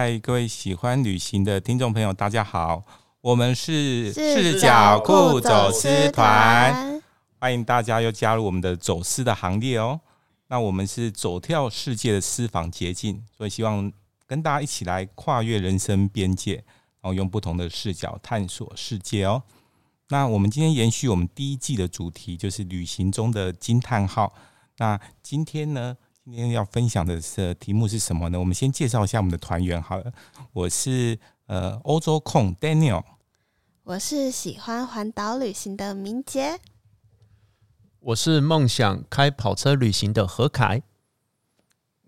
嗨，各位喜欢旅行的听众朋友，大家好，我们是视角酷走私团，欢迎大家又加入我们的走私的行列哦。那我们是走跳世界的私房捷径，所以希望跟大家一起来跨越人生边界，然后用不同的视角探索世界哦。那我们今天延续我们第一季的主题，就是旅行中的惊叹号。那今天呢？今天要分享的是题目是什么呢？我们先介绍一下我们的团员好了。我是呃欧洲控 Daniel，我是喜欢环岛旅行的明杰，我是梦想开跑车旅行的何凯。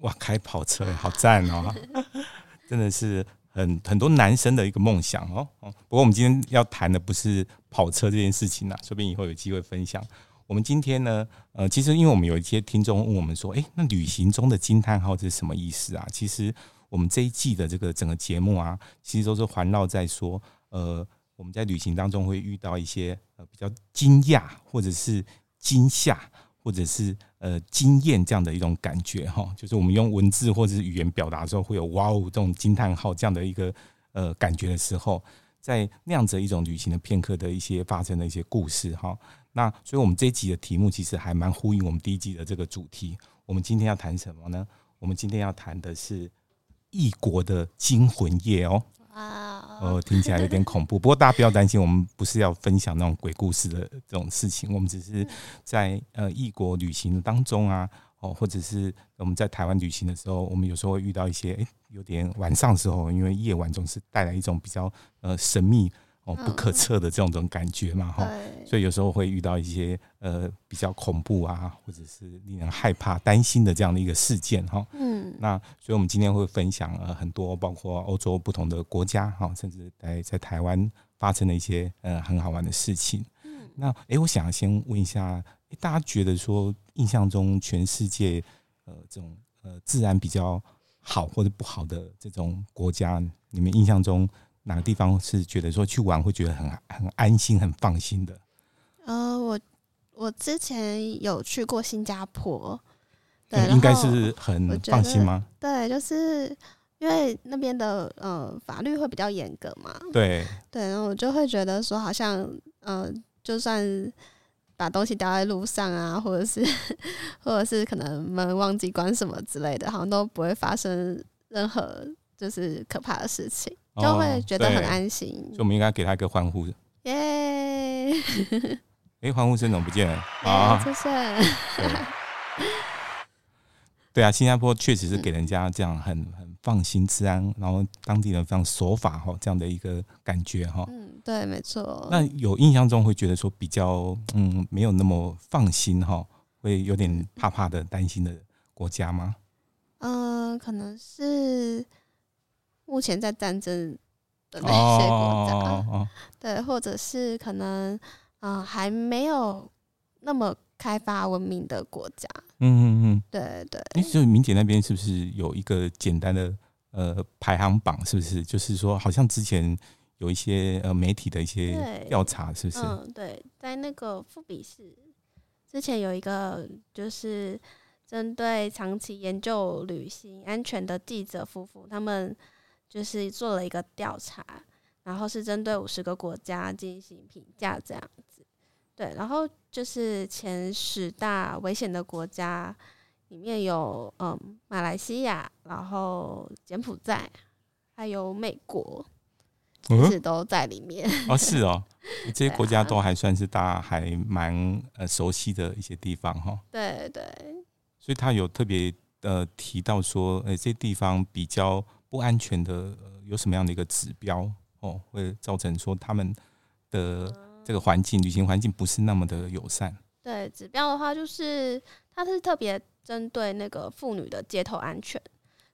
哇，开跑车好赞哦！真的是很很多男生的一个梦想哦。不过我们今天要谈的不是跑车这件事情啦，说不定以后有机会分享。我们今天呢，呃，其实因为我们有一些听众问我们说，诶，那旅行中的惊叹号是什么意思啊？其实我们这一季的这个整个节目啊，其实都是环绕在说，呃，我们在旅行当中会遇到一些呃比较惊讶，或者是惊吓，或者是呃惊艳这样的一种感觉哈，就是我们用文字或者是语言表达的时候，会有哇哦这种惊叹号这样的一个呃感觉的时候，在那样子一种旅行的片刻的一些发生的一些故事哈。那所以，我们这一集的题目其实还蛮呼应我们第一季的这个主题。我们今天要谈什么呢？我们今天要谈的是异国的惊魂夜哦。啊，呃，听起来有点恐怖。不过大家不要担心，我们不是要分享那种鬼故事的这种事情。我们只是在呃异国旅行当中啊，哦，或者是我们在台湾旅行的时候，我们有时候会遇到一些诶，有点晚上的时候，因为夜晚总是带来一种比较呃神秘。哦，不可测的这种种感觉嘛，哈，所以有时候会遇到一些呃比较恐怖啊，或者是令人害怕、担心的这样的一个事件，哈，嗯，那所以我们今天会分享呃很多，包括欧洲不同的国家，哈，甚至在在台湾发生的一些呃很好玩的事情。嗯，那哎，我想先问一下，大家觉得说印象中全世界呃这种呃自然比较好或者不好的这种国家，你们印象中？哪个地方是觉得说去玩会觉得很很安心、很放心的？呃，我我之前有去过新加坡，对，应该是很放心吗？对，就是因为那边的呃法律会比较严格嘛。对对，然后我就会觉得说，好像呃，就算把东西掉在路上啊，或者是 或者是可能门忘记关什么之类的，好像都不会发生任何就是可怕的事情。就会觉得很安心，所以我们应该给他一个欢呼。耶！哎，欢呼声怎么不见了？啊，谢谢。对啊，新加坡确实是给人家这样很很放心、治安，然后当地人非常守法哈，这样的一个感觉哈。嗯，对，没错。那有印象中会觉得说比较嗯没有那么放心哈，会有点怕怕的、担心的国家吗？嗯，可能是。目前在战争的那些国家，哦哦哦、对，或者是可能啊、呃、还没有那么开发文明的国家，嗯嗯嗯，对对。哎，所以明姐那边是不是有一个简单的呃排行榜？是不是？就是说，好像之前有一些呃媒体的一些调查，是不是？嗯，对，在那个富比士之前有一个就是针对长期研究旅行安全的记者夫妇，他们。就是做了一个调查，然后是针对五十个国家进行评价，这样子。对，然后就是前十大危险的国家里面有，嗯，马来西亚，然后柬埔寨，还有美国，其实都在里面。哦，是哦，这些国家都还算是大家还蛮呃熟悉的一些地方哈。对对。所以他有特别呃提到说，哎，这些地方比较。不安全的，呃，有什么样的一个指标哦，会造成说他们的这个环境、旅行环境不是那么的友善？对，指标的话，就是它是特别针对那个妇女的街头安全，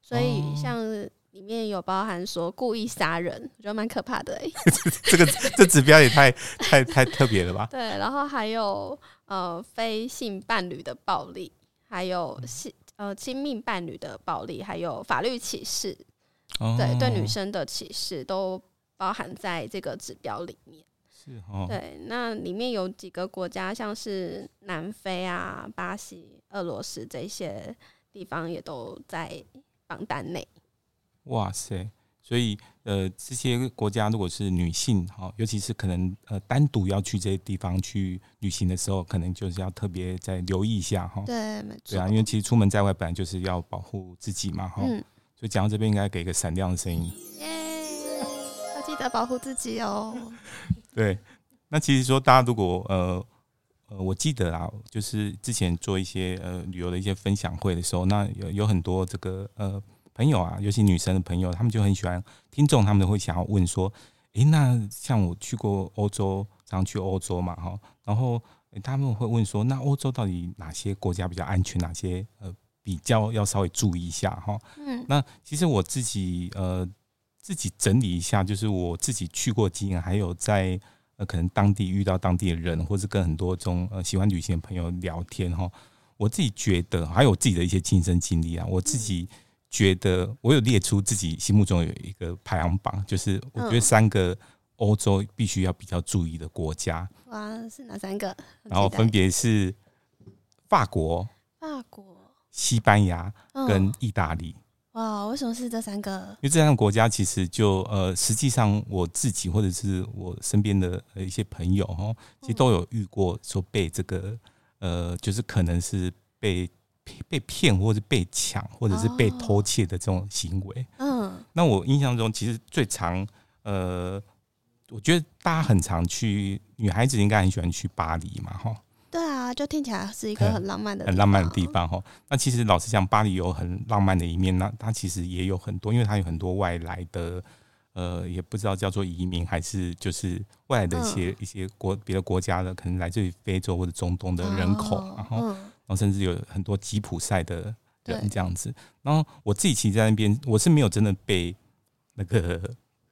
所以像里面有包含说故意杀人，我觉得蛮可怕的哎、欸。这个这指标也太太太特别了吧？对，然后还有呃非性伴侣的暴力，还有性呃亲密伴侣的暴力，还有法律歧视。对，对女生的歧视都包含在这个指标里面。是哦。对，那里面有几个国家，像是南非啊、巴西、俄罗斯这些地方，也都在榜单内。哇塞！所以呃，这些国家如果是女性哈，尤其是可能呃单独要去这些地方去旅行的时候，可能就是要特别再留意一下哈。对，没错。对啊，因为其实出门在外本来就是要保护自己嘛哈。嗯。所以讲到这边，应该给一个闪亮的声音。耶！要记得保护自己哦。对，那其实说大家如果呃呃，我记得啊，就是之前做一些呃旅游的一些分享会的时候，那有有很多这个呃。朋友啊，尤其女生的朋友，他们就很喜欢听众，他们都会想要问说：“诶，那像我去过欧洲，常去欧洲嘛，哈，然后他们会问说，那欧洲到底哪些国家比较安全，哪些呃比较要稍微注意一下，哈，嗯，那其实我自己呃自己整理一下，就是我自己去过经验，还有在呃可能当地遇到当地的人，或是跟很多种呃喜欢旅行的朋友聊天，哈，我自己觉得还有我自己的一些亲身经历啊，我自己。觉得我有列出自己心目中有一个排行榜，就是我觉得三个欧洲必须要比较注意的国家。哇，是哪三个？然后分别是法国、法国、西班牙跟意大利。哇，为什么是这三个？因为这三个国家其实就呃，实际上我自己或者是我身边的一些朋友哈，其实都有遇过说被这个呃，就是可能是被。被骗，或者被抢，或者是被偷窃的这种行为。嗯，那我印象中其实最常，呃，我觉得大家很常去，女孩子应该很喜欢去巴黎嘛，哈。对啊，就听起来是一个很浪漫的、很浪漫的地方，哈。那其实老实讲，巴黎有很浪漫的一面，那它其实也有很多，因为它有很多外来的，呃，也不知道叫做移民还是就是外来的一些、嗯、一些国别的国家的，可能来自于非洲或者中东的人口，然后。嗯。然后甚至有很多吉普赛的人这样子，然后我自己其实在那边，我是没有真的被那个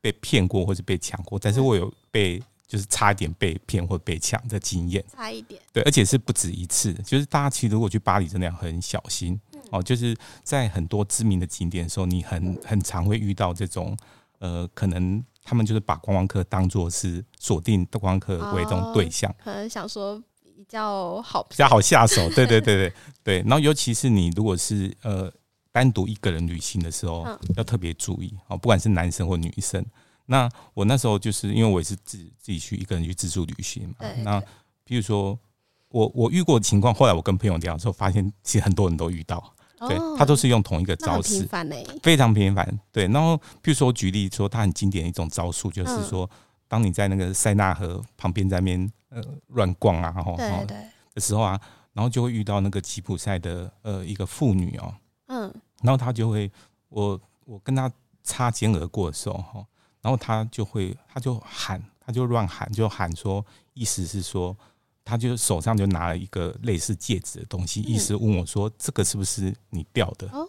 被骗过或者被抢过，但是我有被就是差一点被骗或被抢的经验，差一点，对，而且是不止一次。就是大家其实如果去巴黎，真的要很小心哦。就是在很多知名的景点的时候，你很很常会遇到这种呃，可能他们就是把观光客当作是锁定的观光客为这种对象，可能想说。比较好，比较好下手，对对对对 对。然后，尤其是你如果是呃单独一个人旅行的时候，嗯、要特别注意哦，不管是男生或女生。那我那时候就是因为我也是自自己去一个人去自助旅行嘛。那比如说我我遇过的情况，后来我跟朋友聊之后，发现其实很多人都遇到，哦、对他都是用同一个招式，非常频繁。对，然后比如说我举例说，他很经典的一种招数就是说。嗯。当你在那个塞纳河旁边在那边呃乱逛啊，然后对对。的时候啊，然后就会遇到那个吉普赛的呃一个妇女哦，嗯，然后他就会我我跟他擦肩而过的时候哈，然后他就会他就喊他就乱喊就喊说，意思是说他就手上就拿了一个类似戒指的东西，意思问我说这个是不是你掉的？哦，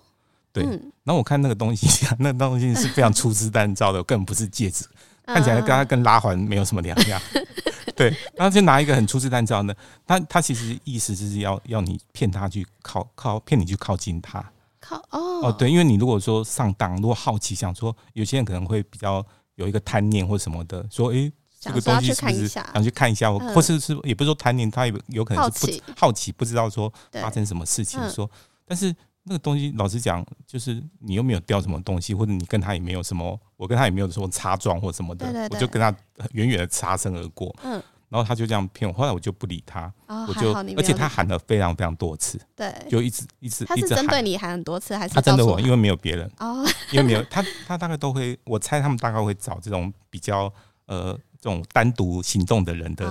对，然后我看那个东西，那个东西是非常粗制滥造的，根本不是戒指。看起来跟他跟拉环没有什么两样，对，然后就拿一个很粗制滥造的，他他其实意思就是要要你骗他去靠靠骗你去靠近他，靠哦。哦对，因为你如果说上当，如果好奇想说，有些人可能会比较有一个贪念或什么的，说诶这个东西是不是想去看一下，或是是也不是说贪念，他有有可能是不好奇，不知道说发生什么事情，说但是。那个东西，老实讲，就是你又没有掉什么东西，或者你跟他也没有什么，我跟他也没有什么擦撞或什么的，我就跟他远远的擦身而过。嗯，然后他就这样骗我，后来我就不理他，哦、我就而且他喊了非常非常多次，对，就一直一直他是针对你喊很多次，还是他针对我？因为没有别人哦，因为没有他，他大概都会，我猜他们大概会找这种比较呃。这种单独行动的人的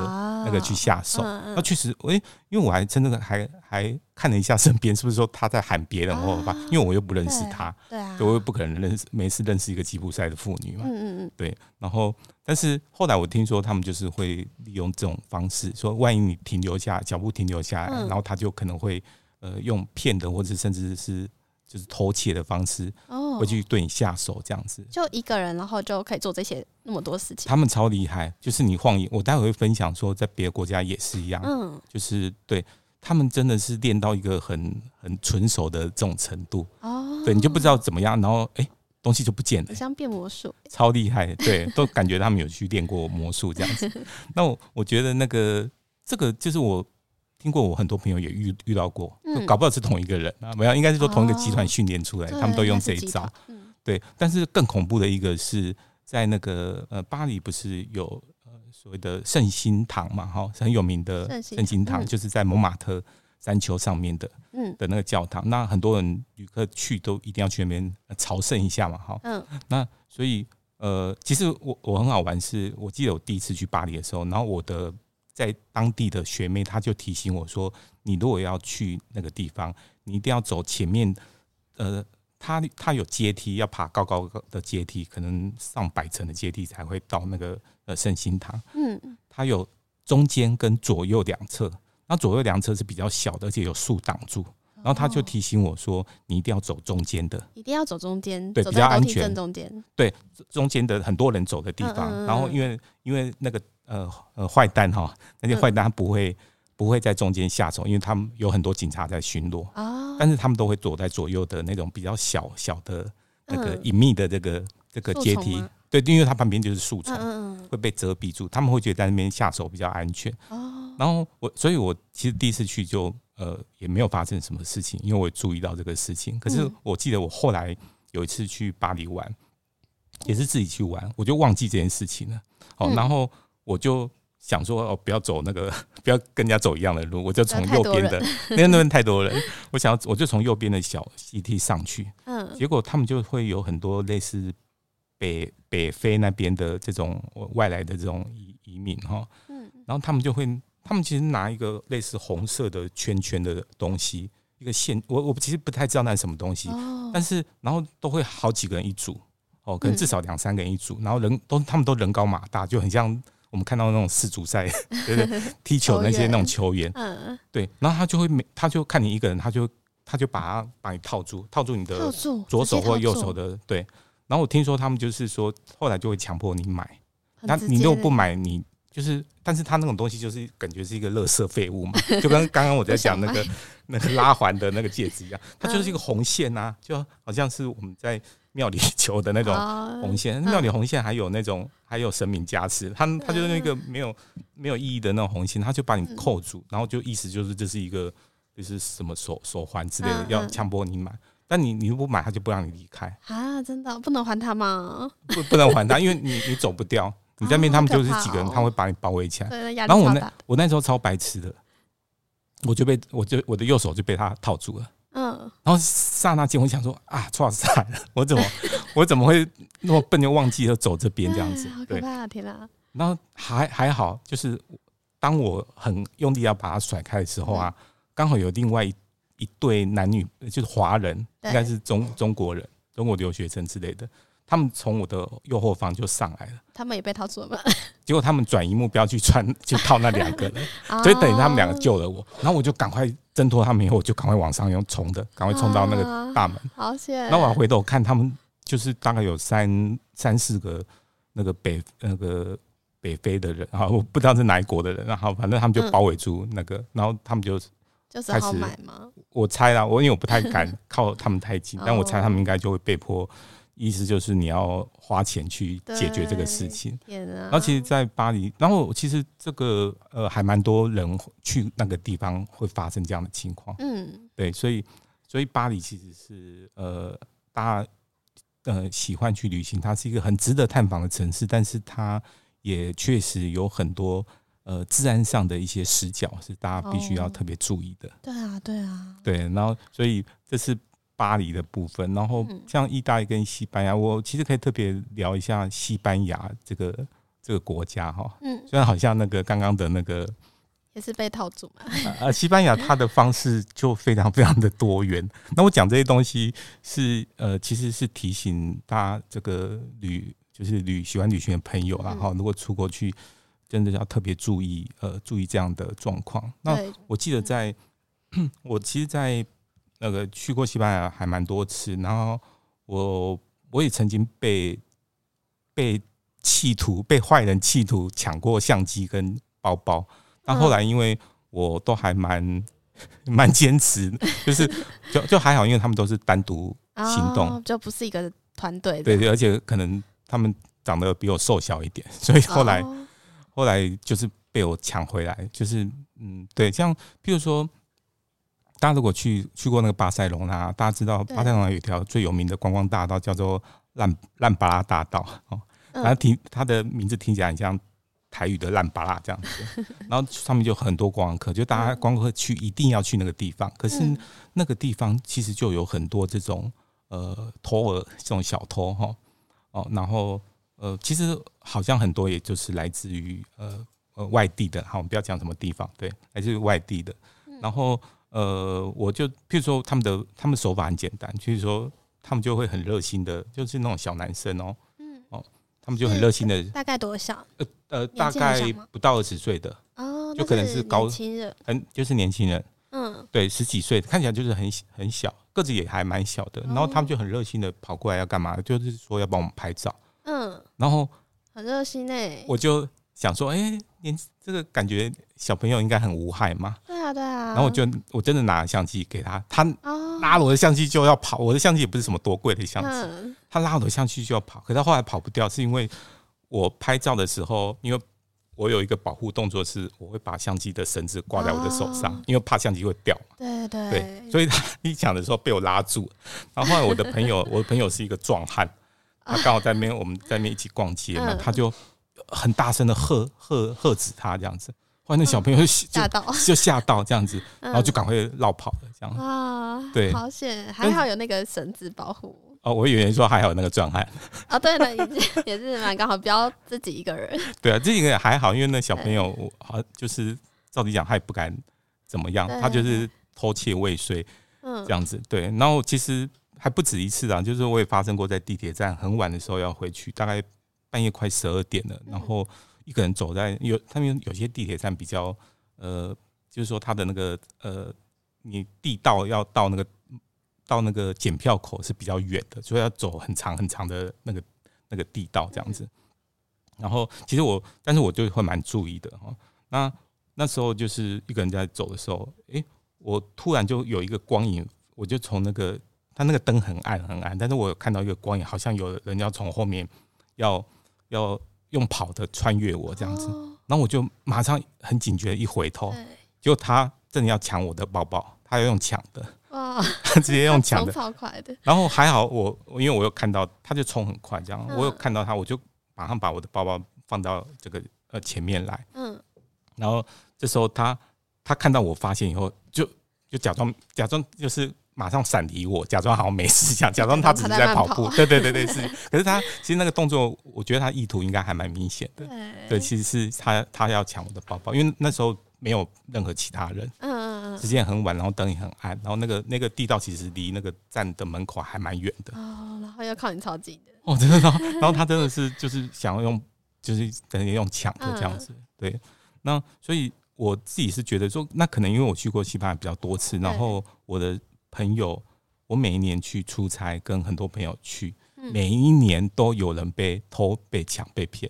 那个去下手，那确实，诶，因为我还真的还还看了一下身边是不是说他在喊别人或者吧，因为我又不认识他，对啊，我又不可能认识，没事认识一个吉普赛的妇女嘛，嗯嗯嗯，对。然后，但是后来我听说他们就是会利用这种方式，说万一你停留下脚步停留下来，然后他就可能会呃用骗的或者甚至是。就是偷窃的方式，哦，会去对你下手这样子，就一个人，然后就可以做这些那么多事情。他们超厉害，就是你晃眼，我待会会分享说，在别的国家也是一样，嗯，就是对他们真的是练到一个很很纯熟的这种程度，哦，对你就不知道怎么样，然后哎，东西就不见了，像变魔术，超厉害，对，都感觉他们有去练过魔术这样子。那我我觉得那个这个就是我。听过我很多朋友也遇遇到过，搞不好是同一个人啊，没有，应该是说同一个集团训练出来，他们都用这一招。对，但是更恐怖的一个是在那个呃巴黎不是有呃所谓的圣心堂嘛，哈，很有名的圣心堂，就是在蒙马特山丘上面的，嗯，的那个教堂。那很多人旅客去都一定要去那边朝圣一下嘛，哈，嗯，那所以呃，其实我我很好玩是，是我记得我第一次去巴黎的时候，然后我的在当地的学妹她就提醒我说，你如果要去那个地方，你一定要走前面，呃。它它有阶梯，要爬高高的阶梯，可能上百层的阶梯才会到那个呃圣心堂。嗯，它有中间跟左右两侧，那左右两侧是比较小的，而且有树挡住。然后他就提醒我说：“你一定要走中间的，一定要走中间，对，比较安全。正中间，对，中间的很多人走的地方。然后因为因为那个呃呃坏蛋哈，那些坏蛋他不会。”不会在中间下手，因为他们有很多警察在巡逻，哦、但是他们都会躲在左右的那种比较小小的那个隐秘的这个、嗯、这个阶梯，对，因为它旁边就是树丛，会被遮蔽住，他们会觉得在那边下手比较安全。哦、然后我，所以我其实第一次去就呃也没有发生什么事情，因为我注意到这个事情。可是我记得我后来有一次去巴黎玩，也是自己去玩，我就忘记这件事情了。哦，然后我就。想说哦，不要走那个，不要跟人家走一样的路，我就从右边的，因 为那边太多人，我想要我就从右边的小阶梯上去。嗯，结果他们就会有很多类似北北非那边的这种外来的这种移移民哈。嗯，然后他们就会，他们其实拿一个类似红色的圈圈的东西，一个线，我我其实不太知道那是什么东西，但是然后都会好几个人一组，哦，可能至少两三个人一组，然后人都他们都人高马大，就很像。我们看到那种世足赛，对对，踢球那些那种球员，嗯，对，然后他就会每，他就看你一个人，他就他就把他把你套住，套住你的左手或右手的，对。然后我听说他们就是说，后来就会强迫你买，那你如果不买，你就是，但是他那种东西就是感觉是一个垃圾废物嘛，就跟刚刚我在讲那个 那个拉环的那个戒指一样，它就是一个红线啊，就好像是我们在。庙里求的那种红线，庙里红线还有那种还有神明加持，他他就是那个没有没有意义的那种红线，他就把你扣住，然后就意思就是这是一个就是什么手手环之类的，要强迫你买，但你你如果不买，他就不让你离开啊！真的不能还他吗？不不能还他，因为你你走不掉，你在那边他们就是几个人，他会把你包围起来。然后我那我那时候超白痴的，我就被我就我的右手就被他套住了。嗯，然后刹那间，我想说啊，错死了，我怎么 我怎么会那么笨，就忘记了走这边这样子？好可怕，天哪！然后还还好，就是当我很用力要把它甩开的时候啊，刚好有另外一一对男女，就是华人，应该是中中国人，中国留学生之类的。他们从我的右后方就上来了，他们也被套住了吗？结果他们转移目标去穿，去套那两个人，所以等于他们两个救了我，然后我就赶快挣脱他们以后，我就赶快往上用冲的，赶快冲到那个大门。好险！然后我回头看，他们就是大概有三三四个那个北那个北非的人，然后我不知道是哪一国的人，然后反正他们就包围住那个，然后他们就就是好买吗？我猜啦，我因为我不太敢靠他们太近，但我猜他们应该就会被迫。意思就是你要花钱去解决这个事情。然后其实，在巴黎，然后其实这个呃还蛮多人去那个地方会发生这样的情况。嗯，对，所以所以巴黎其实是呃大家呃喜欢去旅行，它是一个很值得探访的城市，但是它也确实有很多呃治安上的一些死角是大家必须要特别注意的。对啊，对啊，对，然后所以这是。巴黎的部分，然后像意大利跟西班牙，我其实可以特别聊一下西班牙这个这个国家哈。嗯，虽然好像那个刚刚的那个也是被套住嘛。呃，西班牙它的方式就非常非常的多元。那我讲这些东西是呃，其实是提醒大家这个旅就是旅喜欢旅行的朋友，然后如果出国去，真的要特别注意呃，注意这样的状况。那我记得在 我其实，在那个去过西班牙还蛮多次，然后我我也曾经被被企图被坏人企图抢过相机跟包包，但后来因为我都还蛮 蛮坚持，就是就就还好，因为他们都是单独行动，就不是一个团队。对对，而且可能他们长得比我瘦小一点，所以后来后来就是被我抢回来，就是嗯，对，像譬如说。大家如果去去过那个巴塞隆纳，大家知道巴塞隆纳有一条最有名的观光大道叫做烂烂巴拉大道哦，然后听它的名字听起来很像台语的烂巴拉这样子，然后上面就很多观光客，就大家观光客去一定要去那个地方，可是那个地方其实就有很多这种呃偷儿这种小偷哈哦，然后呃其实好像很多也就是来自于呃。呃，外地的，好，我们不要讲什么地方，对，来自于外地的。然后，呃，我就，譬如说，他们的他们手法很简单，就是说，他们就会很热心的，就是那种小男生哦，嗯，哦，他们就很热心的，大概多少？呃呃，大概不到二十岁的，哦，就可能是高，很就是年轻人，嗯，对，十几岁，看起来就是很很小，个子也还蛮小的。然后他们就很热心的跑过来要干嘛？就是说要帮我们拍照，嗯，然后很热心哎，我就。想说，哎、欸，年这个感觉小朋友应该很无害嘛？对啊，对啊。然后我就我真的拿了相机给他，他拉了我的相机就要跑。我的相机也不是什么多贵的相机，他拉我的相机就要跑。可他后来跑不掉，是因为我拍照的时候，因为我有一个保护动作，是我会把相机的绳子挂在我的手上，因为怕相机会掉。对对对，所以他一讲的时候被我拉住。然后后来我的朋友，我的朋友是一个壮汉，他刚好在那边，我们在那边一起逛街嘛，他就。很大声的喝喝喝止他这样子，后来那小朋友就吓到，就吓到这样子，然后就赶快绕跑了这样。啊，对，好险，还好有那个绳子保护。哦，我以为说还好有那个壮汉。哦，对了，也是蛮刚好，不要自己一个人。对啊，自己一个人还好，因为那小朋友，好就是照理讲他也不敢怎么样，他就是偷窃未遂，嗯，这样子。对，然后其实还不止一次啊，就是我也发生过在地铁站很晚的时候要回去，大概。半夜快十二点了，然后一个人走在有他们有些地铁站比较呃，就是说他的那个呃，你地道要到那个到那个检票口是比较远的，所以要走很长很长的那个那个地道这样子。然后其实我，但是我就会蛮注意的哈。那那时候就是一个人在走的时候，诶，我突然就有一个光影，我就从那个他那个灯很暗很暗，但是我有看到一个光影，好像有人要从后面要。要用跑的穿越我这样子，然后我就马上很警觉，一回头，结果他真的要抢我的包包，他要用抢的，哇，直接用抢的，超快的。然后还好我，因为我有看到，他就冲很快，这样，我有看到他，我就马上把我的包包放到这个呃前面来，嗯，然后这时候他他看到我发现以后，就就假装假装就是。马上闪离我，假装好像没事，假假装他只是在跑步。对对对对，是。可是他其实那个动作，我觉得他意图应该还蛮明显的。对，其实是他他要抢我的包包，因为那时候没有任何其他人。嗯嗯嗯。时间很晚，然后灯也很暗，然后那个那个地道其实离那个站的门口还蛮远的。哦，然后要靠你超近的。哦，真的，然后他真的是就是想要用，就是等于用抢的这样子。对。那所以我自己是觉得说，那可能因为我去过西班牙比较多次，然后我的。朋友，我每一年去出差，跟很多朋友去，每一年都有人被偷、被抢、被骗，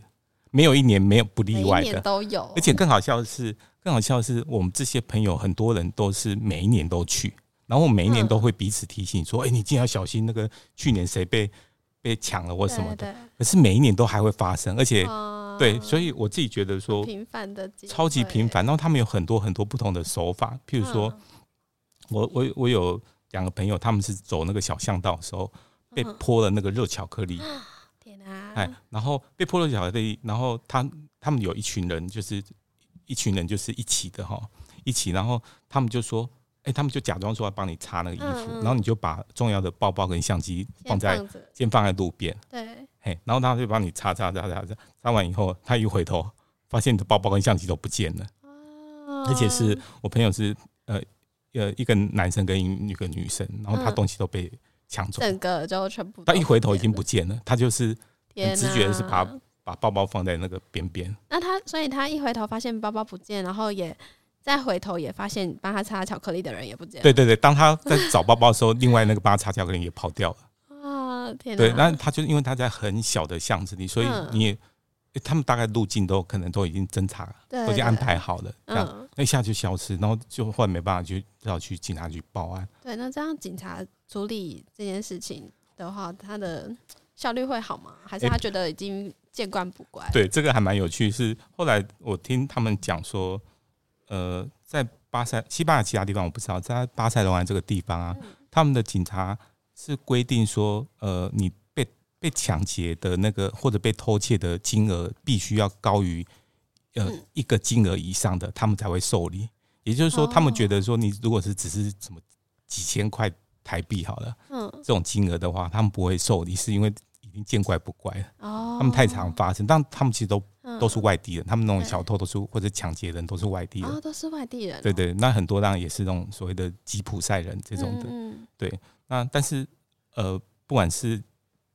没有一年没有不例外的，都有。而且更好笑的是，更好笑的是，我们这些朋友很多人都是每一年都去，然后我每一年都会彼此提醒说：“哎，你一定要小心，那个去年谁被被抢了或什么的。”可是每一年都还会发生，而且对，所以我自己觉得说，频繁的，超级频繁。然后他们有很多很多不同的手法，譬如说，我我我有。两个朋友，他们是走那个小巷道的时候，被泼了那个热巧克力。天哪！哎，然后被泼了巧克力，然后他他们有一群人，就是一群人，就是一起的哈，一起。然后他们就说：“哎，他们就假装说要帮你擦那个衣服，然后你就把重要的包包跟相机放在先放在路边。对，嘿，然后他就帮你擦擦擦擦擦，擦完以后，他一回头，发现你的包包跟相机都不见了。而且是我朋友是呃。”呃，一个男生跟一个女生，然后他东西都被抢走，整个就全部。他一回头已经不见了，他就是很直觉的是把把包包放在那个边边。那他，所以他一回头发现包包不见，然后也再回头也发现帮他擦巧克力的人也不见了。对对对，当他在找包包的时候，另外那个帮他擦巧克力也跑掉了。啊天！对，那他就因为他在很小的巷子里，所以你也。他们大概路径都可能都已经侦查，都已经安排好了，这样那一下就消失，然后就后来没办法，就要去警察局报案。对，那这样警察处理这件事情的话，他的效率会好吗？还是他觉得已经见惯不怪？对，这个还蛮有趣。是后来我听他们讲说，呃，在巴塞西班牙其他地方我不知道，在巴塞罗那这个地方啊，他们的警察是规定说，呃，你被被抢劫的那个或者被偷窃的金额必须要高于呃一个金额以上的，他们才会受理。也就是说，他们觉得说，你如果是只是什么几千块台币好了，嗯，这种金额的话，他们不会受理，是因为已经见怪不怪了。哦，他们太常发生，但他们其实都都是外地人，他们那种小偷都是或者抢劫人都是外地人，都是外地人。对对，那很多当然也是那种所谓的吉普赛人这种的。嗯，对。那但是呃，不管是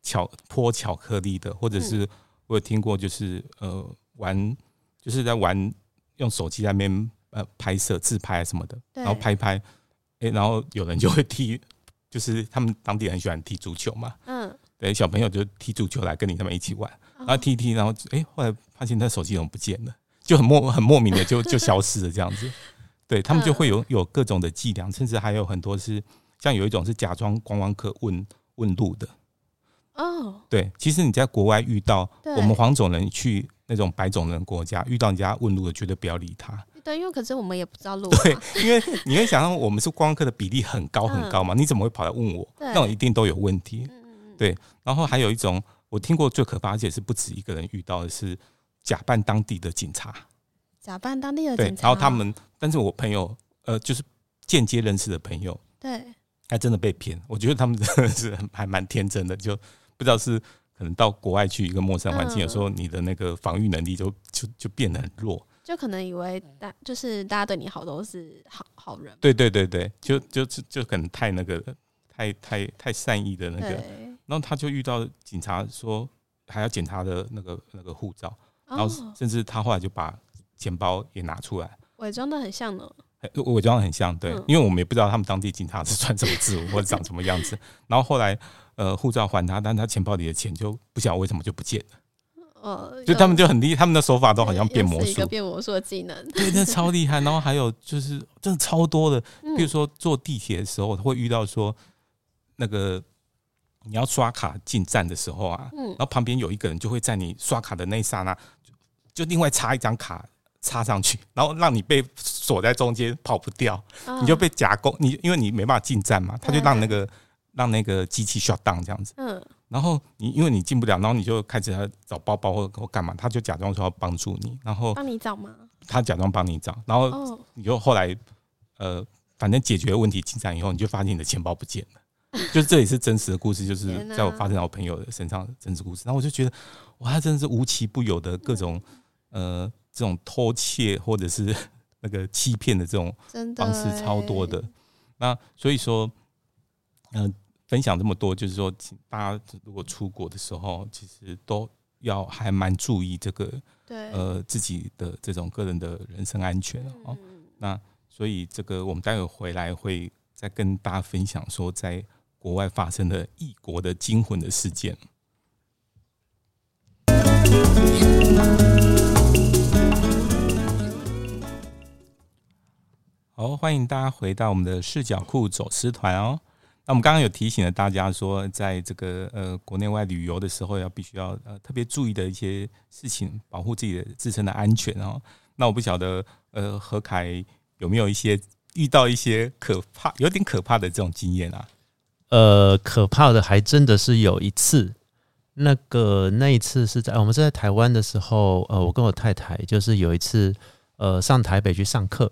巧泼巧克力的，或者是我有听过，就是呃玩，就是在玩用手机在那边。呃，拍摄自拍什么的，然后拍拍，哎，然后有人就会踢，就是他们当地人很喜欢踢足球嘛，嗯，对，小朋友就踢足球来跟你他们一起玩，然后踢踢，然后哎，后来发现他手机怎么不见了，就很莫很莫名的就就消失了这样子，对他们就会有有各种的伎俩，甚至还有很多是像有一种是假装观光客问问路的，哦，对，其实你在国外遇到我们黄种人去那种白种人国家遇到人家问路的，绝对不要理他。对，因为可是我们也不知道路。对，因为你会想到我们是观光客的比例很高很高嘛，你怎么会跑来问我？那种一定都有问题。对，然后还有一种我听过最可怕，而且是不止一个人遇到的是假扮当地的警察。假扮当地的警察。然后他们，但是我朋友呃，就是间接认识的朋友，对，还真的被骗。我觉得他们真的是还蛮天真的，就不知道是可能到国外去一个陌生环境，有时候你的那个防御能力就就就变得很弱。就可能以为大就是大家对你好都是好好人，对对对对，就就就就可能太那个太太太善意的那个，然后他就遇到警察说还要检查的那个那个护照，然后甚至他后来就把钱包也拿出来，伪装的很像呢，伪装的很像，对，因为我们也不知道他们当地警察是穿什么制服或者长什么样子，然后后来呃护照还他，但他钱包里的钱就不晓得为什么就不见了。呃，就他们就很厉害，他们的手法都好像变魔术，变魔术的技能，对，那超厉害。然后还有就是真的超多的，比如说坐地铁的时候会遇到说，那个你要刷卡进站的时候啊，然后旁边有一个人就会在你刷卡的那一刹那，就另外插一张卡插上去，然后让你被锁在中间跑不掉，你就被夹攻，你因为你没办法进站嘛，他就让那个让那个机器 shut down 这样子，嗯。然后你因为你进不了，然后你就开始找包包或或干嘛，他就假装说要帮助你，然后帮你找吗？他假装帮你找，然后你就后来呃，反正解决问题进展以后，你就发现你的钱包不见了，就是这也是真实的故事，就是在我发生在我朋友的身上的真实故事。然后我就觉得哇，他真的是无奇不有的各种呃这种偷窃或者是那个欺骗的这种方式超多的。那所以说，嗯、呃。分享这么多，就是说，请大家如果出国的时候，其实都要还蛮注意这个，对，呃，自己的这种个人的人身安全哦。那所以这个我们待会回来会再跟大家分享说，在国外发生的异国的惊魂的事件。好，欢迎大家回到我们的视角库走私团哦。那我们刚刚有提醒了大家说，在这个呃国内外旅游的时候，要必须要呃特别注意的一些事情，保护自己的自身的安全哦。那我不晓得呃何凯有没有一些遇到一些可怕、有点可怕的这种经验啊？呃，可怕的还真的是有一次，那个那一次是在我们是在台湾的时候，呃，我跟我太太就是有一次呃上台北去上课。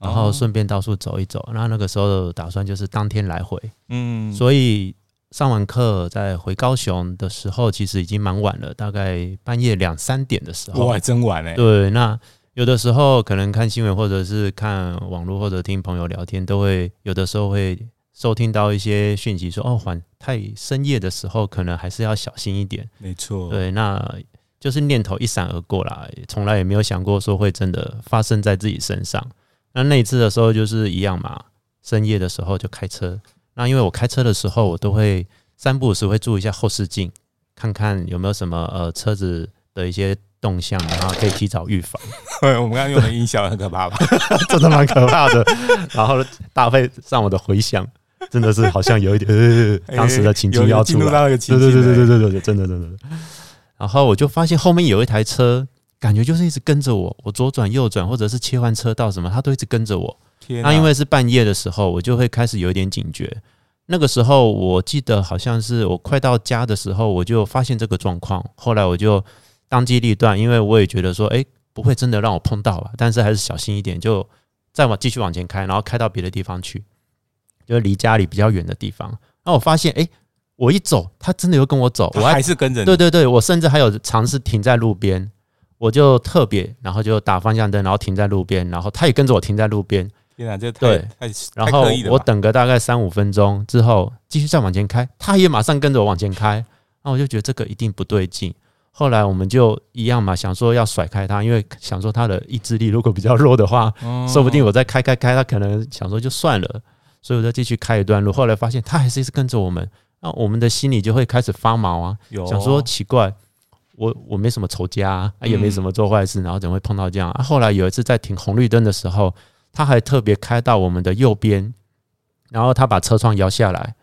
然后顺便到处走一走，然后那个时候打算就是当天来回，嗯，所以上完课再回高雄的时候，其实已经蛮晚了，大概半夜两三点的时候，哇，真晚哎。对，那有的时候可能看新闻或者是看网络或者听朋友聊天，都会有的时候会收听到一些讯息说，哦，晚太深夜的时候，可能还是要小心一点。没错，对，那就是念头一闪而过啦，从来也没有想过说会真的发生在自己身上。那那一次的时候就是一样嘛，深夜的时候就开车。那因为我开车的时候，我都会三不五时会注意一下后视镜，看看有没有什么呃车子的一些动向，然后可以提早预防。对，我们刚刚用的音效很可怕吧？真的蛮可怕的。然后搭配上我的回响，真的是好像有一点呃当时的情境要出来。对对对对对对对，真的真的。然后我就发现后面有一台车。感觉就是一直跟着我，我左转右转，或者是切换车道什么，它都一直跟着我。那因为是半夜的时候，我就会开始有一点警觉。那个时候我记得好像是我快到家的时候，我就发现这个状况。后来我就当机立断，因为我也觉得说，哎，不会真的让我碰到吧？但是还是小心一点，就再往继续往前开，然后开到别的地方去，就离家里比较远的地方。那我发现，哎。我一走，他真的又跟我走，我还是跟着你。对对对，我甚至还有尝试停在路边，我就特别，然后就打方向灯，然后停在路边，然后他也跟着我停在路边。天啊，这太对，太然后我等个大概三五分钟之后，继续再往前开，他也马上跟着我往前开。那我就觉得这个一定不对劲。后来我们就一样嘛，想说要甩开他，因为想说他的意志力如果比较弱的话，说不定我再开开开，他可能想说就算了，所以我就继续开一段路。后来发现他还是一直跟着我们。那我们的心里就会开始发毛啊，想说奇怪，我我没什么仇家，啊，也没什么做坏事，然后怎么会碰到这样啊？后来有一次在停红绿灯的时候，他还特别开到我们的右边，然后他把车窗摇下来，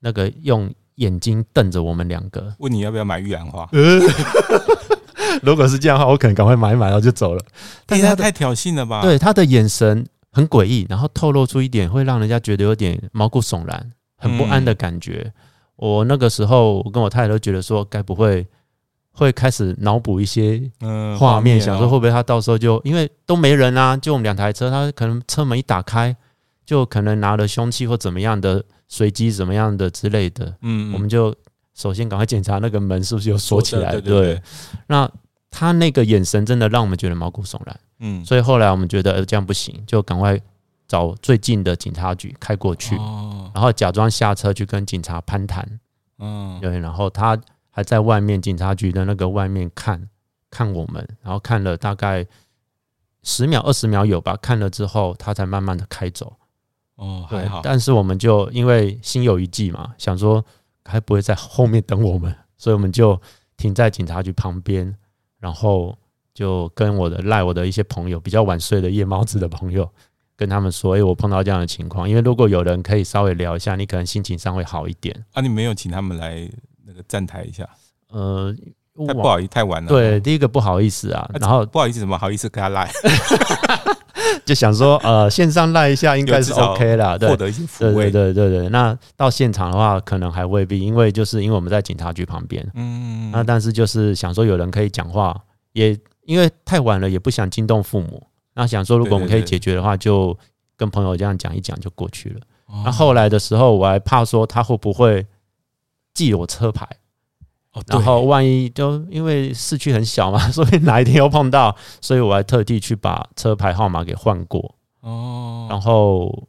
那个用眼睛瞪着我们两个，问你要不要买玉兰花。如果是这样的话，我可能赶快买一买，然后就走了。但是他太挑衅了吧？对，他的眼神很诡异，然后透露出一点会让人家觉得有点毛骨悚然、很不安的感觉。我那个时候，我跟我太太都觉得说，该不会会开始脑补一些嗯画面，想说会不会他到时候就因为都没人啊，就我们两台车，他可能车门一打开，就可能拿了凶器或怎么样的随机怎么样的之类的。嗯，我们就首先赶快检查那个门是不是有锁起来。对，那他那个眼神真的让我们觉得毛骨悚然。嗯，所以后来我们觉得这样不行，就赶快。找最近的警察局开过去，然后假装下车去跟警察攀谈。嗯，对，然后他还在外面警察局的那个外面看看我们，然后看了大概十秒二十秒有吧，看了之后他才慢慢的开走。哦，还好。但是我们就因为心有余悸嘛，想说还不会在后面等我们，所以我们就停在警察局旁边，然后就跟我的赖我的一些朋友比较晚睡的夜猫子的朋友。跟他们说，哎、欸，我碰到这样的情况，因为如果有人可以稍微聊一下，你可能心情上会好一点。啊，你没有请他们来那个站台一下？呃，太不好意思，太晚了。对，第一个不好意思啊，然后不好意思，怎么好意思跟他赖？就想说，呃，线上赖一下应该是 OK 啦，对，获得一些抚慰。对对对对，那到现场的话，可能还未必，因为就是因为我们在警察局旁边，嗯，那但是就是想说有人可以讲话，也因为太晚了，也不想惊动父母。那想说，如果我们可以解决的话，就跟朋友这样讲一讲就过去了。那后来的时候，我还怕说他会不会记我车牌，然后万一就因为市区很小嘛，所以哪一天又碰到，所以我还特地去把车牌号码给换过。哦，然后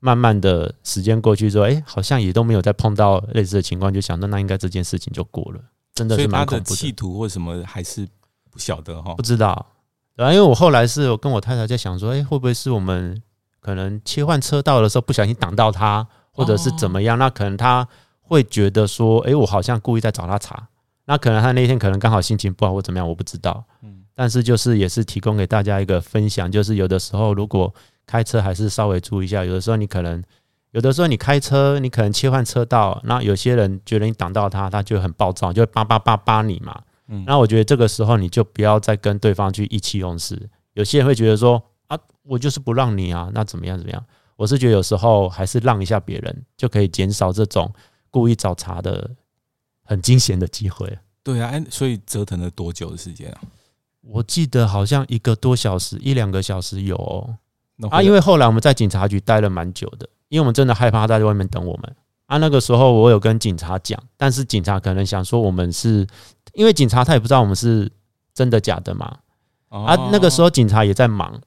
慢慢的时间过去之后，哎，好像也都没有再碰到类似的情况，就想到那应该这件事情就过了。真的是蛮恐怖的。企图或什么还是不晓得哈，不知道。然后，因为我后来是我跟我太太在想说，哎，会不会是我们可能切换车道的时候不小心挡到他，或者是怎么样？那可能他会觉得说，哎，我好像故意在找他茬。那可能他那天可能刚好心情不好或怎么样，我不知道。嗯，但是就是也是提供给大家一个分享，就是有的时候如果开车还是稍微注意一下。有的时候你可能，有的时候你开车，你可能切换车道，那有些人觉得你挡到他，他就很暴躁，就会叭叭叭叭你嘛。嗯，那我觉得这个时候你就不要再跟对方去意气用事。有些人会觉得说啊，我就是不让你啊，那怎么样怎么样？我是觉得有时候还是让一下别人，就可以减少这种故意找茬的很惊险的机会。对啊，所以折腾了多久的时间啊？我记得好像一个多小时，一两个小时有哦。啊，因为后来我们在警察局待了蛮久的，因为我们真的害怕他在外面等我们。啊，那个时候我有跟警察讲，但是警察可能想说我们是。因为警察他也不知道我们是真的假的嘛，啊，那个时候警察也在忙，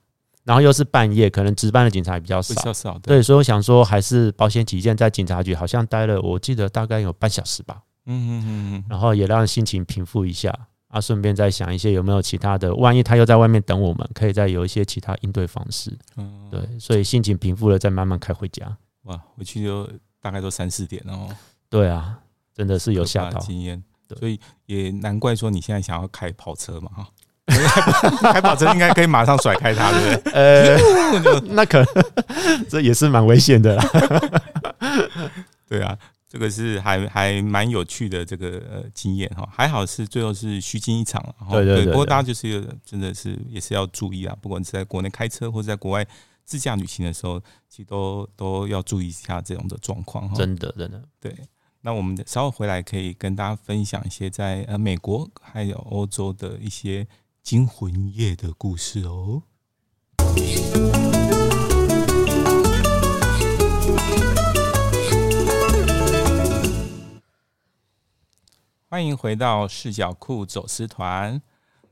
然后又是半夜，可能值班的警察也比较少，对，所以我想说还是保险起见，在警察局好像待了，我记得大概有半小时吧，嗯嗯嗯，然后也让心情平复一下，啊，顺便再想一些有没有其他的，万一他又在外面等我们，可以再有一些其他应对方式，嗯，对，所以心情平复了，再慢慢开回家，哇，回去就大概都三四点哦，对啊，真的是有吓到。经验。所以也难怪说你现在想要开跑车嘛哈，开跑车应该可以马上甩开他，对不对？呃，那可这也是蛮危险的啦。对啊，这个是还还蛮有趣的这个呃经验哈，还好是最后是虚惊一场。对对对。不过大家就是真的是也是要注意啊，不管是在国内开车或者在国外自驾旅行的时候，其实都都要注意一下这种的状况哈。真的，真的，对。那我们稍后回来可以跟大家分享一些在呃美国还有欧洲的一些惊魂夜的故事哦。欢迎回到视角库走私团。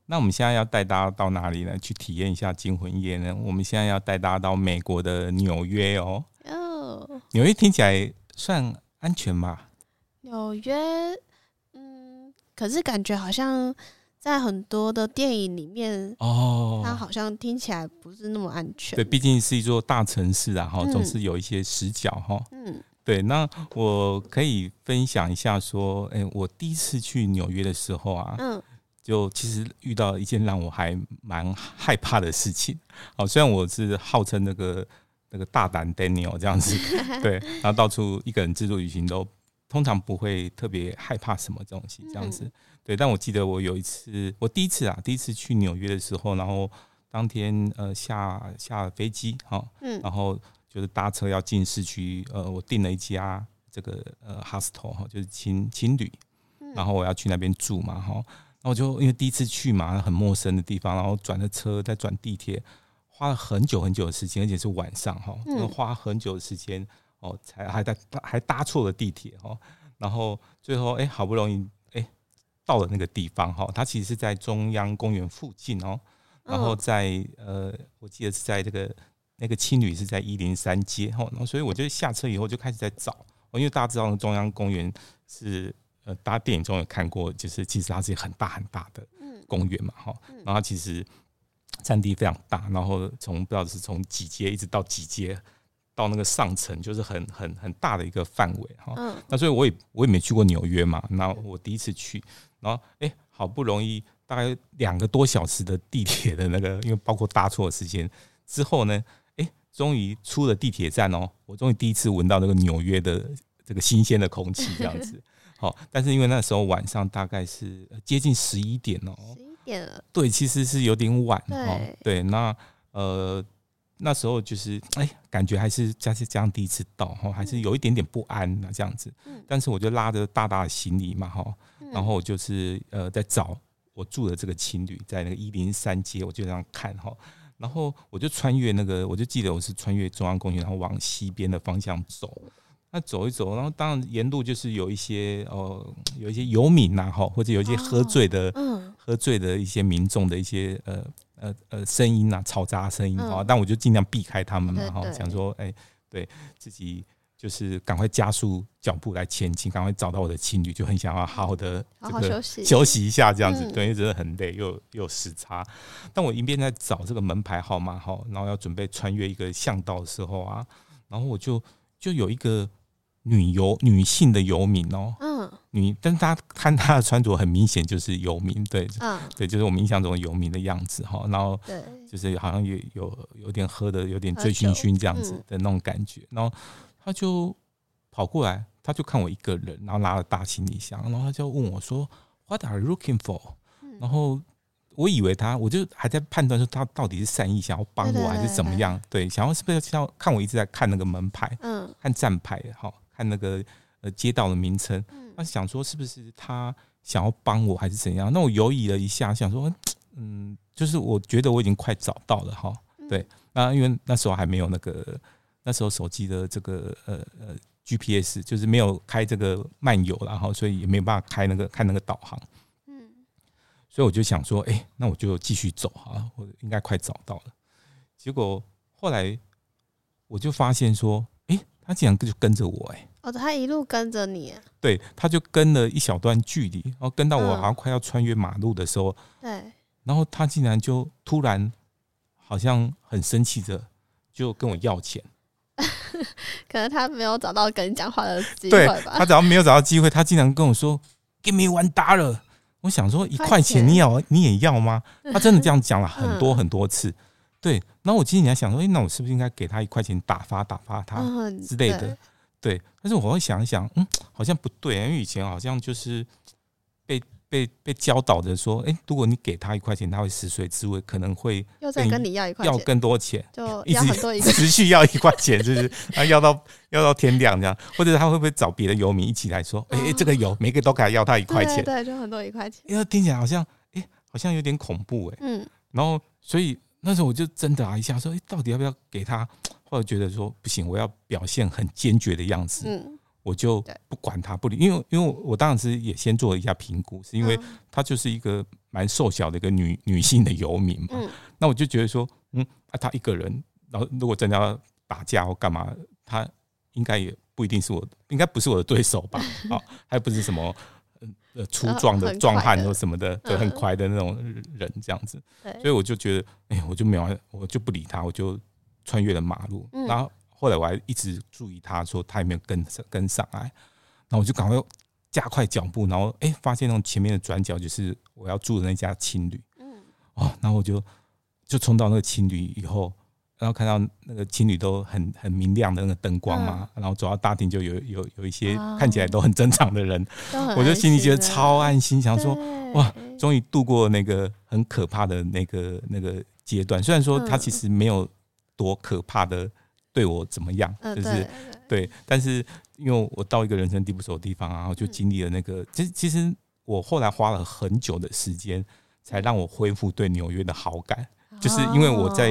那我们现在要带大家到哪里呢？去体验一下惊魂夜呢？我们现在要带大家到美国的纽约哦。哦，纽约听起来算安全吧？纽约，嗯，可是感觉好像在很多的电影里面哦，它好像听起来不是那么安全。对，毕竟是一座大城市啊，哈，总是有一些死角哈。嗯，对。那我可以分享一下，说，哎、欸，我第一次去纽约的时候啊，嗯，就其实遇到一件让我还蛮害怕的事情。哦，虽然我是号称那个那个大胆 Daniel 这样子，对，然后到处一个人自助旅行都。通常不会特别害怕什么东西这样子，对。但我记得我有一次，我第一次啊，第一次去纽约的时候，然后当天呃下下了飞机哈，嗯，然后就是搭车要进市区，呃，我订了一家这个呃 hostel 哈，就是青青旅，然后我要去那边住嘛哈，然后我就因为第一次去嘛，很陌生的地方，然后转了车再转地铁，花了很久很久的时间，而且是晚上哈，花很久的时间。哦，才还在还搭错了地铁哦，然后最后哎，好不容易哎到了那个地方哈，它其实是在中央公园附近哦，然后在呃，我记得是在这个那个青旅是在一零三街哈，然后所以我就下车以后就开始在找，因为大家知道中央公园是呃，大家电影中有看过，就是其实它是很大很大的公园嘛哈，然后它其实占地非常大，然后从不知道是从几街一直到几街。到那个上层就是很很很大的一个范围哈，那所以我也我也没去过纽约嘛，那我第一次去，然后哎、欸，好不容易大概两个多小时的地铁的那个，因为包括搭错的时间之后呢，哎、欸，终于出了地铁站哦，我终于第一次闻到那个纽约的这个新鲜的空气这样子，好，但是因为那时候晚上大概是接近十一点哦，十一点了，对，其实是有点晚哦，对，那呃。那时候就是哎、欸，感觉还是加是这样第一次到哈，还是有一点点不安啊这样子。但是我就拉着大大的行李嘛哈，然后我就是呃在找我住的这个情侣，在那个一零三街，我就这样看哈。然后我就穿越那个，我就记得我是穿越中央公园，然后往西边的方向走。那走一走，然后当然沿路就是有一些呃有一些游民呐哈，或者有一些喝醉的，喝醉的一些民众的一些呃。呃呃，声音啊，嘈杂声音啊，但我就尽量避开他们嘛，哈，想说，哎，对自己就是赶快加速脚步来前进，赶快找到我的情侣，就很想要好好的这个休息休息一下，这样子，对，因为真的很累，又又有时差。但我一边在找这个门牌号码哈，然后要准备穿越一个巷道的时候啊，然后我就就有一个。女游女性的游民哦，嗯，女，但是他看他的穿着很明显就是游民，对，嗯，对，就是我们印象中的游民的样子哈，然后对，就是好像有有有点喝的有点醉醺醺这样子的那种感觉，然后他就跑过来，他就看我一个人，然后拿了大行李箱，然后他就问我说：“What are you looking for？” 然后我以为他，我就还在判断说他到底是善意想要帮我还是怎么样，对，想要是不是要看我一直在看那个门牌，嗯，看站牌哈。看那个呃街道的名称，他想说是不是他想要帮我还是怎样？那我犹疑了一下，想说嗯，就是我觉得我已经快找到了哈。对，那因为那时候还没有那个那时候手机的这个呃呃 GPS，就是没有开这个漫游，然后所以也没有办法开那个看那个导航。嗯，所以我就想说，哎，那我就继续走哈，我应该快找到了。结果后来我就发现说，哎，他竟然就跟着我哎。哦，他一路跟着你，啊，对，他就跟了一小段距离，然后跟到我好像快要穿越马路的时候，对，然后他竟然就突然好像很生气的就跟我要钱，可能他没有找到跟你讲话的 机会吧。他只要没有找到机会，他竟然跟我说 “Give me one dollar”，我想说一块钱你要你也要吗？他真的这样讲了很多很多次，对。然后我今天想说，哎，那我是不是应该给他一块钱打发打发他之类的？对，但是我会想一想，嗯，好像不对，因为以前好像就是被被被教导着说，哎，如果你给他一块钱，他会食髓知味，可能会又再跟你要一块钱，要更多钱，就要很多一直持续要一块钱，就是？他要到要到天亮这样，或者他会不会找别的游民一起来说，哎、哦，这个有每个都给他要他一块钱，对，对，就很多一块钱，因为听起来好像，哎，好像有点恐怖哎，嗯，然后所以那时候我就挣扎一下，说，哎，到底要不要给他？或者觉得说不行，我要表现很坚决的样子，嗯。我就不管他不理，因为因为我当时也先做了一下评估，是因为她就是一个蛮瘦小的一个女女性的游民嘛。那我就觉得说，嗯，啊，她一个人，然后如果真的要打架或干嘛，她应该也不一定是我，应该不是我的对手吧？啊，还不是什么呃粗壮的壮汉或什么的，对，很快的那种人这样子。所以我就觉得，哎，我就没有，我就不理他，我就穿越了马路，然后。后来我还一直注意他，说他有没有跟跟上来，然后我就赶快加快脚步，然后哎，发现那种前面的转角就是我要住的那家青旅，嗯，哦，然后我就就冲到那个青旅以后，然后看到那个青旅都很很明亮的那个灯光嘛，然后走到大厅就有有有一些看起来都很正常的人，我就心里觉得超安心，想说哇，终于度过那个很可怕的那个那个阶段，虽然说他其实没有多可怕的。对我怎么样？就是对，但是因为我到一个人生地不熟的地方，然后就经历了那个。其实，其实我后来花了很久的时间，才让我恢复对纽约的好感。就是因为我在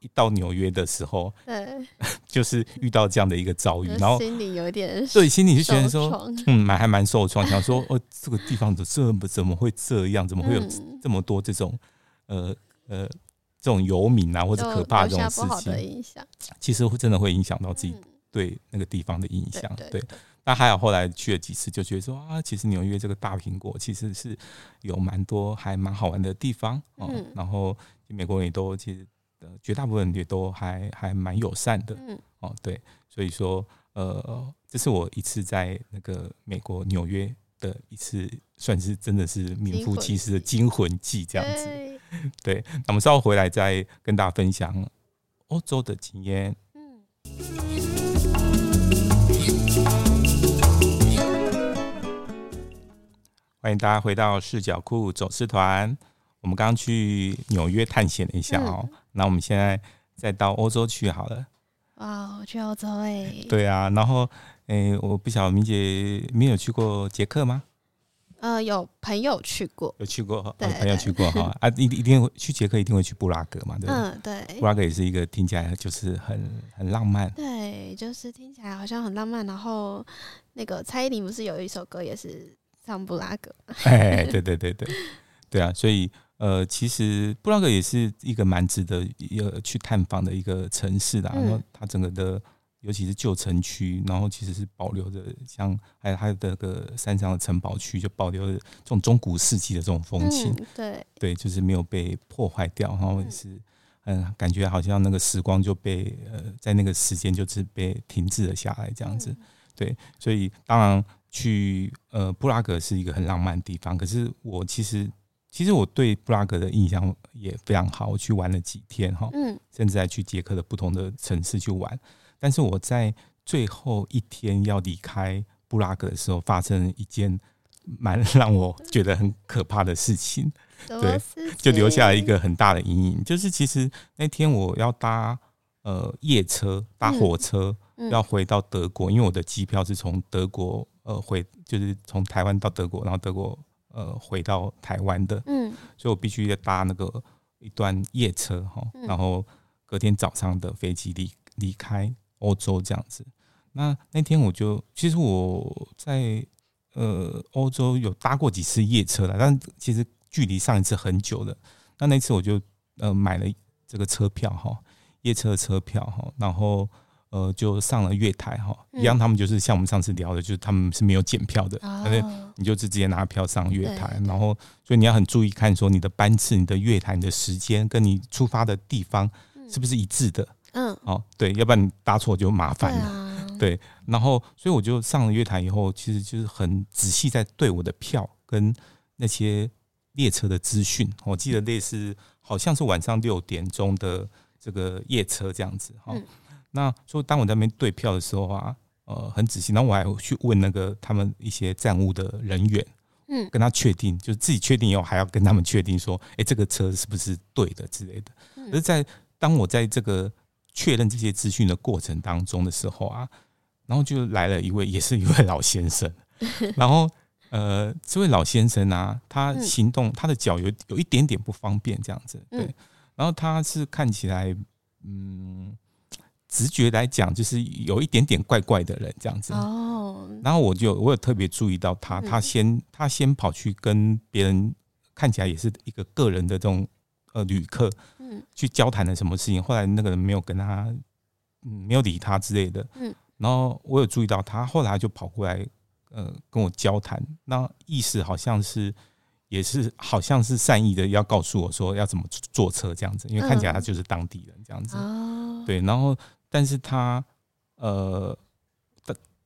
一到纽约的时候，对，就是遇到这样的一个遭遇，然后心里有点对，心里就觉得说，嗯，蛮还蛮受创，想说哦，这个地方怎这么怎么会这样？怎么会有这么多这种呃呃？这种游民啊，或者可怕的这种事情，其实会真的会影响到自己对那个地方的印象。对，那还有后来去了几次，就觉得说啊，其实纽约这个大苹果其实是有蛮多还蛮好玩的地方哦。然后美国人也都其实绝大部分人也都还还蛮友善的。哦，对，所以说呃，这是我一次在那个美国纽约的一次，算是真的是名副其实的惊魂记这样子。对，那我们稍后回来再跟大家分享欧洲的经验。嗯，欢迎大家回到视角库走私团。我们刚刚去纽约探险了一下哦，那我们现在再到欧洲去好了。哇，去欧洲哎！对啊，然后诶，我不晓得明姐没有去过捷克吗？呃，有朋友去过，有去过，有朋友去过哈啊，一一定会去捷克，一定会去布拉格嘛，对？嗯，对，布拉格也是一个听起来就是很很浪漫，对，就是听起来好像很浪漫。然后那个蔡依林不是有一首歌也是唱布拉格？哎，对对对对，对啊，所以呃，其实布拉格也是一个蛮值得呃去探访的一个城市的，然后它整个的。尤其是旧城区，然后其实是保留着像还有它的个山上的城堡区，就保留着这种中古世纪的这种风情。嗯、对对，就是没有被破坏掉，然后也是嗯，感觉好像那个时光就被呃，在那个时间就是被停滞了下来这样子。嗯、对，所以当然去呃布拉格是一个很浪漫的地方，可是我其实其实我对布拉格的印象也非常好，我去玩了几天哈，嗯，甚至还去捷克的不同的城市去玩。但是我在最后一天要离开布拉格的时候，发生了一件蛮让我觉得很可怕的事情，对，就留下了一个很大的阴影。就是其实那天我要搭呃夜车，搭火车要回到德国，因为我的机票是从德国呃回，就是从台湾到德国，然后德国呃回到台湾的，嗯，所以我必须要搭那个一段夜车哈，然后隔天早上的飞机离离开。欧洲这样子，那那天我就其实我在呃欧洲有搭过几次夜车了，但其实距离上一次很久了。那那次我就呃买了这个车票哈，夜车的车票哈，然后呃就上了月台哈，一样他们就是像我们上次聊的，就是他们是没有检票的，反正你就是直接拿票上月台，然后所以你要很注意看说你的班次、你的月台、你的时间跟你出发的地方是不是一致的。嗯，哦，对，要不然你搭错就麻烦了。对，然后所以我就上了月台以后，其实就是很仔细在对我的票跟那些列车的资讯。我记得类似好像是晚上六点钟的这个夜车这样子哈。嗯、那所以当我在那边对票的时候啊，呃，很仔细，然后我还去问那个他们一些站务的人员，嗯，跟他确定，就是自己确定以后，还要跟他们确定说，哎，这个车是不是对的之类的。而是在当我在这个确认这些资讯的过程当中的时候啊，然后就来了一位，也是一位老先生，然后呃，这位老先生啊，他行动，他的脚有有一点点不方便，这样子，对，然后他是看起来，嗯。直觉来讲，就是有一点点怪怪的人这样子。哦，然后我就我有特别注意到他，他先他先跑去跟别人看起来也是一个个人的这种呃旅客，嗯，去交谈了什么事情。后来那个人没有跟他，嗯，没有理他之类的。嗯，然后我有注意到他，后来就跑过来，呃，跟我交谈。那意思好像是也是好像是善意的，要告诉我说要怎么坐车这样子，因为看起来他就是当地人这样子。哦，对，然后。但是他，呃，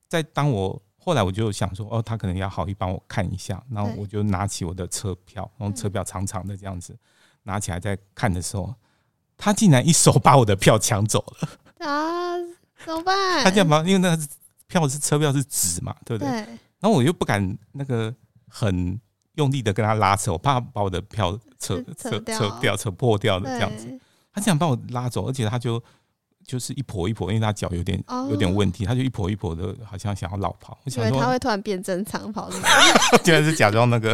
在当我后来我就想说，哦，他可能要好意帮我看一下，然后我就拿起我的车票，然后车票长长的这样子拿起来在看的时候，他竟然一手把我的票抢走了 啊！怎么办？他这样把，因为那个票是车票是纸嘛，对不对？然后我又不敢那个很用力的跟他拉扯，我怕把我的票扯扯扯掉、扯破掉的这样子。他竟然把我拉走，而且他就。就是一跛一跛，因为他脚有点有点问题，他就一跛一跛的，好像想要老跑。我想说他会突然变正常跑，竟然是假装那个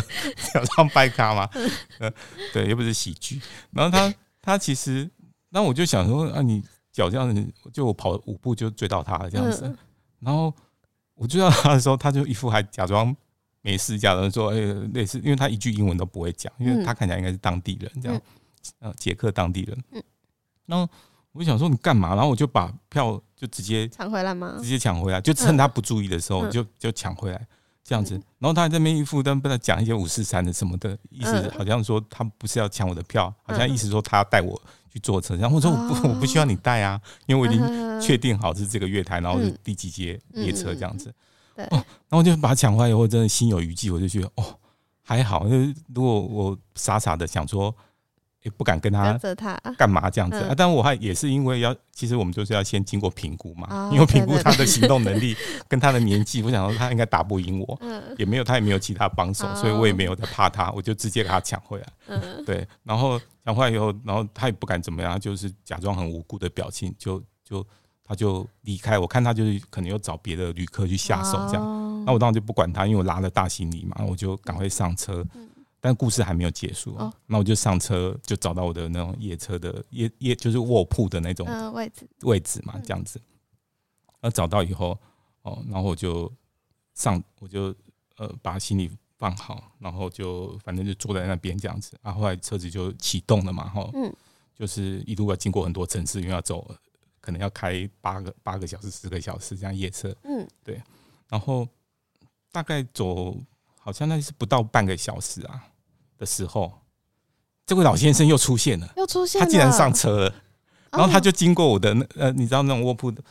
假装掰咖嘛？呃，对，又不是喜剧。然后他他其实，那我就想说啊，你脚这样子，就我跑五步就追到他了这样子。然后我追到他的时候，他就一副还假装没事，假装说哎，类似，因为他一句英文都不会讲，因为他看起来应该是当地人这样，呃，捷克当地人。嗯，然后。我想说你干嘛？然后我就把票就直接抢回来吗？直接抢回来，就趁他不注意的时候就就抢回来，这样子。然后他还在那边一副跟不知道讲一些五四三的什么的意思，好像说他不是要抢我的票，好像意思说他要带我去坐车。然后我说我不我不需要你带啊，因为我已经确定好是这个月台，然后是第几节列车这样子。对。哦，然后我就把他抢回来以后，真的心有余悸，我就觉得哦还好。就是如果我傻傻的想说。也不敢跟他干嘛这样子啊？但我还也是因为要，其实我们就是要先经过评估嘛，因为评估他的行动能力 跟他的年纪，我想说他应该打不赢我，也没有他也没有其他帮手，所以我也没有在怕他，我就直接给他抢回来。对，然后抢回来以后，然后他也不敢怎么样，就是假装很无辜的表情，就就他就离开。我看他就是可能又找别的旅客去下手这样，那我当然就不管他，因为我拉了大行李嘛，我就赶快上车。但故事还没有结束，哦，那我就上车，就找到我的那种夜车的夜夜，就是卧铺的那种位置位置嘛，这样子。那找到以后，哦，然后我就上，我就呃把行李放好，然后就反正就坐在那边这样子。啊，后来车子就启动了嘛，哈，嗯，就是一路要经过很多城市，因为要走，可能要开八个八个小时、十个小时这样夜车，嗯，对。然后大概走，好像那是不到半个小时啊。的时候，这位老先生又出现了，又出现了，他竟然上车了，然后他就经过我的那呃，你知道那种卧铺的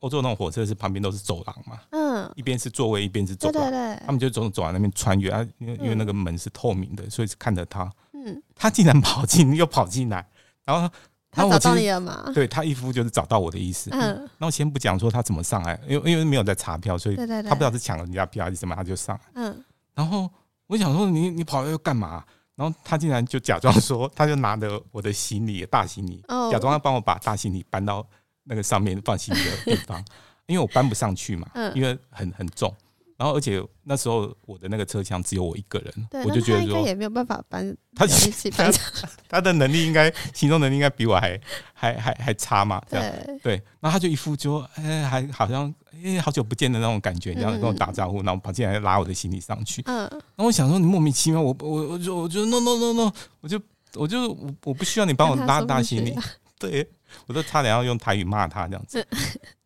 欧洲那种火车是旁边都是走廊嘛，嗯，一边是座位，一边是走廊，对对对，他们就从走廊那边穿越啊，因为因为那个门是透明的，所以是看着他，嗯，他竟然跑进又跑进来，然后他找到你了吗？对，他一副就是找到我的意思，嗯，那我先不讲说他怎么上来，因为因为没有在查票，所以他不知道是抢了人家票还是什么，他就上来，嗯，然后。我想说你你跑来又干嘛？然后他竟然就假装说，他就拿着我的行李大行李，假装要帮我把大行李搬到那个上面放行李的地方，因为我搬不上去嘛，因为很很重。然后而且那时候我的那个车厢只有我一个人，我就觉得说也没有办法搬他他他的能力应该行动能力应该比我还还还还差嘛，这样对。然后他就一副就哎还好像。因为好久不见的那种感觉，这样跟我打招呼，然后跑进来拉我的行李上去。嗯，然后我想说你莫名其妙，我我我就我就 no no no no，我就我就我我不需要你帮我拉大行李。对，我都差点要用台语骂他这样子。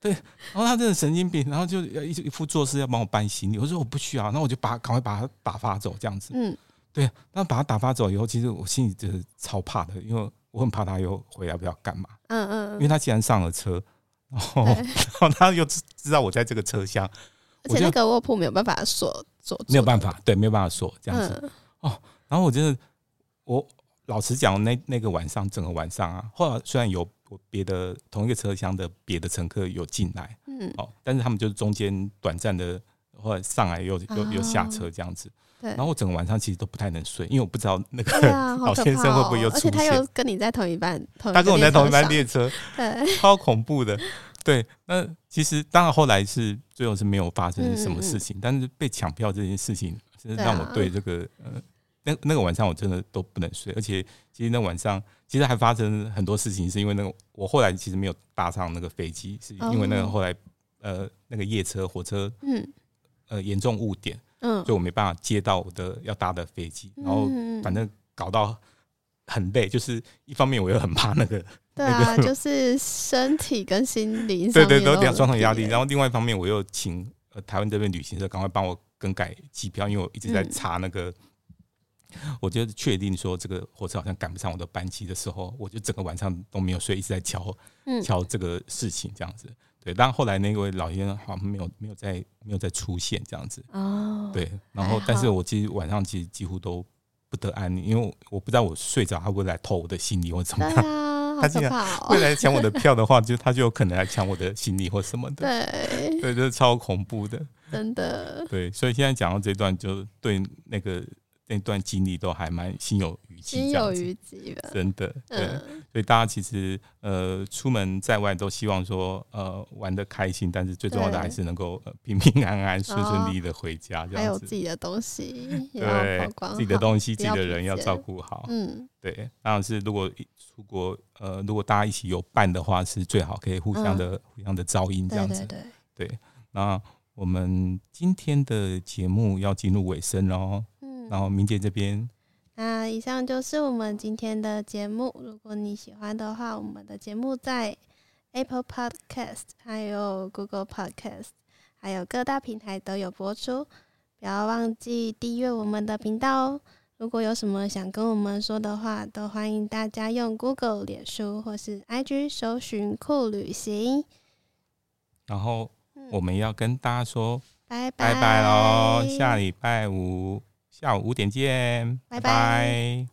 对，然后他真的神经病，然后就要一一副做事要帮我搬行李。我说我不需要，那我就把赶快把他打发走这样子。嗯，对，那把他打发走以后，其实我心里就是超怕的，因为我很怕他又回来不知道干嘛。嗯嗯，因为他既然上了车。哦，然后他又知知道我在这个车厢，而且那个卧铺没有办法锁锁，没有办法，对，没有办法锁这样子。嗯、哦，然后我真的，我老实讲，那那个晚上整个晚上啊，后来虽然有别的同一个车厢的别的乘客有进来，嗯，哦，但是他们就是中间短暂的或者上来又又又下车这样子。对，然后我整个晚上其实都不太能睡，因为我不知道那个、啊、老先生会不会又出现。而且他又跟你在同一班，他跟我在同一班列车，对，超恐怖的。对，那其实当然后来是最后是没有发生什么事情，嗯、但是被抢票这件事情，真是让我对这个、啊、呃，那那个晚上我真的都不能睡，而且其实那晚上其实还发生很多事情，是因为那个我后来其实没有搭上那个飞机，是因为那个后来呃那个夜车火车嗯。呃严重误点。嗯，所以我没办法接到我的要搭的飞机，然后反正搞到很累，就是一方面我又很怕那个，对啊，就是身体跟心灵对对都两双重压力，然后另外一方面我又请呃台湾这边旅行社赶快帮我更改机票，因为我一直在查那个，我就确定说这个火车好像赶不上我的班机的时候，我就整个晚上都没有睡，一直在敲敲这个事情这样子。对，但后来那位老先生好像没有没有再没有再出现这样子哦。对，然后但是我其实晚上其实几乎都不得安宁，因为我不知道我睡着他会来偷我的行李或怎么样。啊、他竟然会来抢我的 票的话，就他就有可能来抢我的行李或什么的。对，对，这是超恐怖的，真的。对，所以现在讲到这段，就对那个。那段经历都还蛮心有余悸，心有余悸的，真的。对，嗯、所以大家其实呃出门在外都希望说呃玩的开心，但是最重要的还是能够、呃、平平安安、顺顺利利的回家。这样子，还有自己的东西，对，自己的东西、自己的人要照顾好。嗯，对。当然是如果出国呃，如果大家一起有伴的话，是最好可以互相的、嗯、互相的照应这样子。对，对，对，那我们今天的节目要进入尾声喽。然后明姐这边，那以上就是我们今天的节目。如果你喜欢的话，我们的节目在 Apple Podcast、还有 Google Podcast、还有各大平台都有播出。不要忘记订阅我们的频道哦。如果有什么想跟我们说的话，都欢迎大家用 Google、脸书或是 IG 搜寻酷旅行。然后我们要跟大家说拜拜拜拜喽，下礼拜五。下午五点见拜拜。